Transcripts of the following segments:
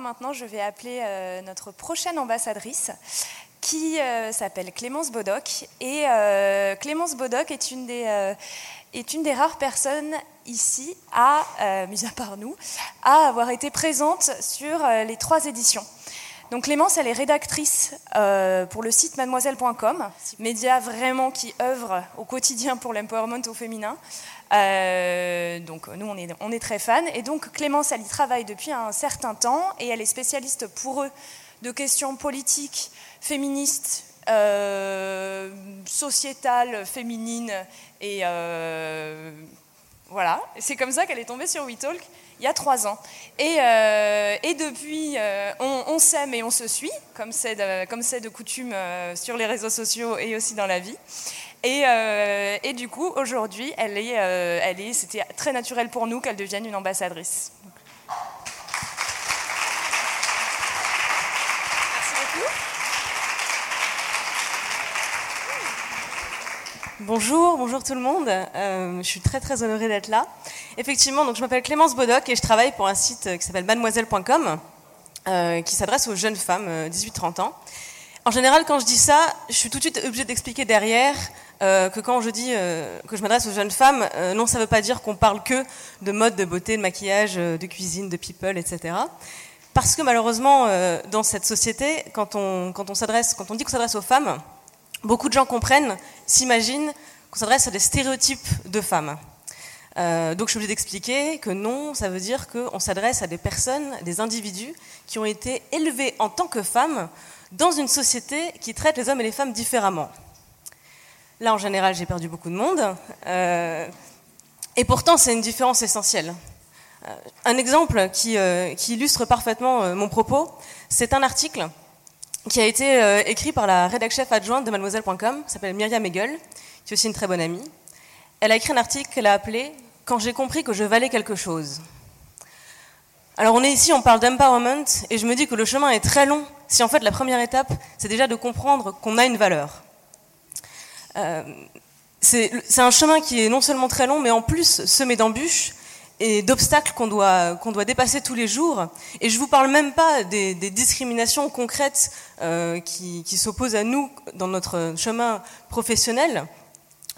Maintenant, je vais appeler euh, notre prochaine ambassadrice qui euh, s'appelle Clémence Bodoc. Et euh, Clémence Bodoc est une des... est une des rares personnes ici, à, mis à part nous, à avoir été présente sur les trois éditions. Donc Clémence, elle est rédactrice pour le site mademoiselle.com, média vraiment qui œuvre au quotidien pour l'empowerment au féminin. Euh, donc nous, on est, très fans. Et donc Clémence, elle y travaille depuis un certain temps et elle est spécialiste pour eux de questions politiques, féministes, euh, sociétales, féminines. Et euh, voilà, c'est comme ça qu'elle est tombée sur WeTalk il y a trois ans. Et, euh, et depuis, euh, on, s'aime et on se suit, comme c'est de, de coutume euh, sur les réseaux sociaux et aussi dans la vie. Et, et du coup, aujourd'hui, elle est, elle est, c'était très naturel pour nous qu'elle devienne une ambassadrice. Merci beaucoup. Bonjour, bonjour tout le monde. Euh, je suis très très honorée d'être là. Effectivement, donc je m'appelle Clémence Bodoc et je travaille pour un site euh, qui s'appelle mademoiselle.com euh, qui s'adresse aux jeunes femmes euh, 18-30 ans. En général, quand je dis ça, je suis tout de suite obligée d'expliquer derrière euh, que quand je dis euh, que je m'adresse aux jeunes femmes, euh, non, ça ne veut pas dire qu'on parle que de mode, de beauté, de maquillage, euh, de cuisine, de people, etc. Parce que malheureusement, euh, dans cette société, quand on, quand on quand on dit qu'on s'adresse aux femmes, beaucoup de gens comprennent, s'imaginent qu'on s'adresse à des stéréotypes de femmes. Euh, donc je suis obligée d'expliquer que non, ça veut dire qu'on s'adresse à des personnes, des individus qui ont été élevés en tant que femmes dans une société qui traite les hommes et les femmes différemment. Là, en général, j'ai perdu beaucoup de monde. Euh, et pourtant, c'est une différence essentielle. Euh, un exemple qui, illustre parfaitement mon propos, c'est un article qui a été euh, écrit par la rédac chef adjointe de mademoiselle.com, s'appelle Myriam Hegel, qui est aussi une très bonne amie. Elle a écrit un article qu'elle a appelé Quand j'ai compris que je valais quelque chose. Alors on est ici, on parle d'empowerment, et je me dis que le chemin est très long si en fait la première étape, c'est déjà de comprendre qu'on a une valeur. Euh, c'est un chemin qui est non seulement très long, mais en plus semé d'embûches et d'obstacles qu'on doit, dépasser tous les jours. Et je vous parle même pas des, discriminations concrètes euh, qui, s'opposent à nous dans notre chemin professionnel.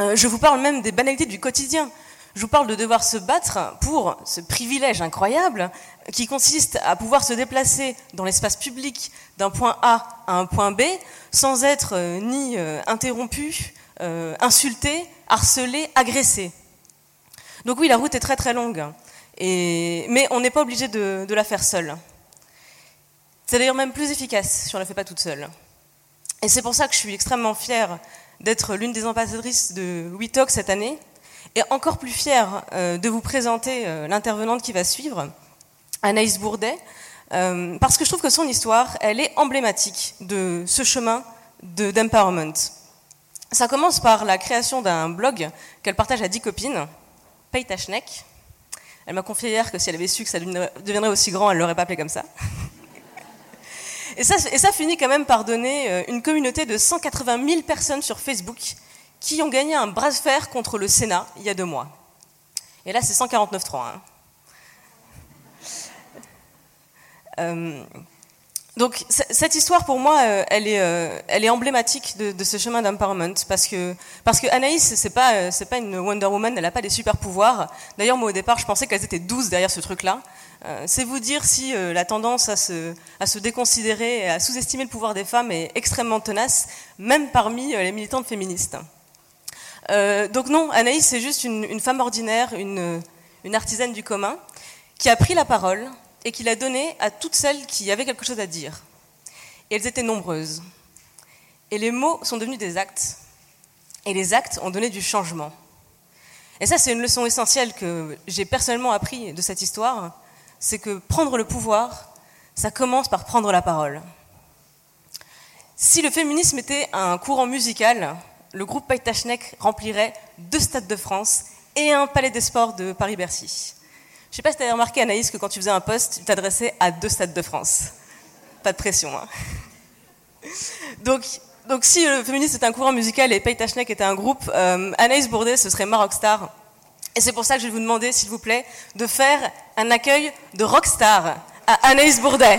Euh, je vous parle même des banalités du quotidien. Je vous parle de devoir se battre pour ce privilège incroyable qui consiste à pouvoir se déplacer dans l'espace public d'un point A à un point B sans être euh, ni interrompu, insulté, harcelé, agressé. Donc oui, la route est très très longue, mais on n'est pas obligé de, la faire seul. C'est d'ailleurs même plus efficace si on ne la fait pas toute seule. Et c'est pour ça que je suis extrêmement fière d'être l'une des ambassadrices de WeTalk cette année, et encore plus fière euh, de vous présenter euh, l'intervenante qui va suivre, Anaïs Bourdet, euh, parce que je trouve que son histoire, elle est emblématique de ce chemin de- d'empowerment. Ça commence par la création d'un blog qu'elle partage à 10 copines, Paye ta schneck. Elle m'a confié hier que si elle avait su que ça deviendrait aussi grand, elle l'aurait pas appelé comme ça. Et ça, finit quand même par donner euh, une communauté de 180 000 personnes sur Facebook qui ont gagné un bras de fer contre le Sénat il y a deux mois. Et là, c'est 149.3. Hein. Euh, donc cette histoire pour moi, euh, elle, est, euh, elle est emblématique de, ce chemin d'empowerment parce que parce que Anaïs c'est pas euh, c'est pas une Wonder Woman, elle n'a pas des super pouvoirs. D'ailleurs moi au départ je pensais qu'elles étaient 12 derrière ce truc-là. C'est vous dire si la tendance à se à se déconsidérer, et à sous-estimer le pouvoir des femmes est extrêmement tenace, même parmi les militantes féministes. Donc non, Anaïs c'est juste une, une femme ordinaire, une une artisane du commun qui a pris la parole et qui l'a donnée à toutes celles qui avaient quelque chose à dire. Et elles étaient nombreuses. Et les mots sont devenus des actes. Et les actes ont donné du changement. Et ça, c'est une leçon essentielle que j'ai personnellement appris de cette histoire, c'est que prendre le pouvoir, ça commence par prendre la parole. Si le féminisme était un courant musical, le groupe Paytachnek remplirait deux stades de France et un palais des sports de Paris-Bercy. Je ne sais pas si tu as remarqué, Anaïs, que quand tu faisais un poste, tu t'adressais à deux stades de France. Pas de pression. Hein. Donc, donc, si le féminisme est un courant musical et Paytachnek était un groupe, euh, Anaïs Bourdet, ce serait ma rockstar. Et c'est pour ça que je vais vous demander, s'il vous plaît, de faire un accueil de rockstar à Anaïs Bourdet.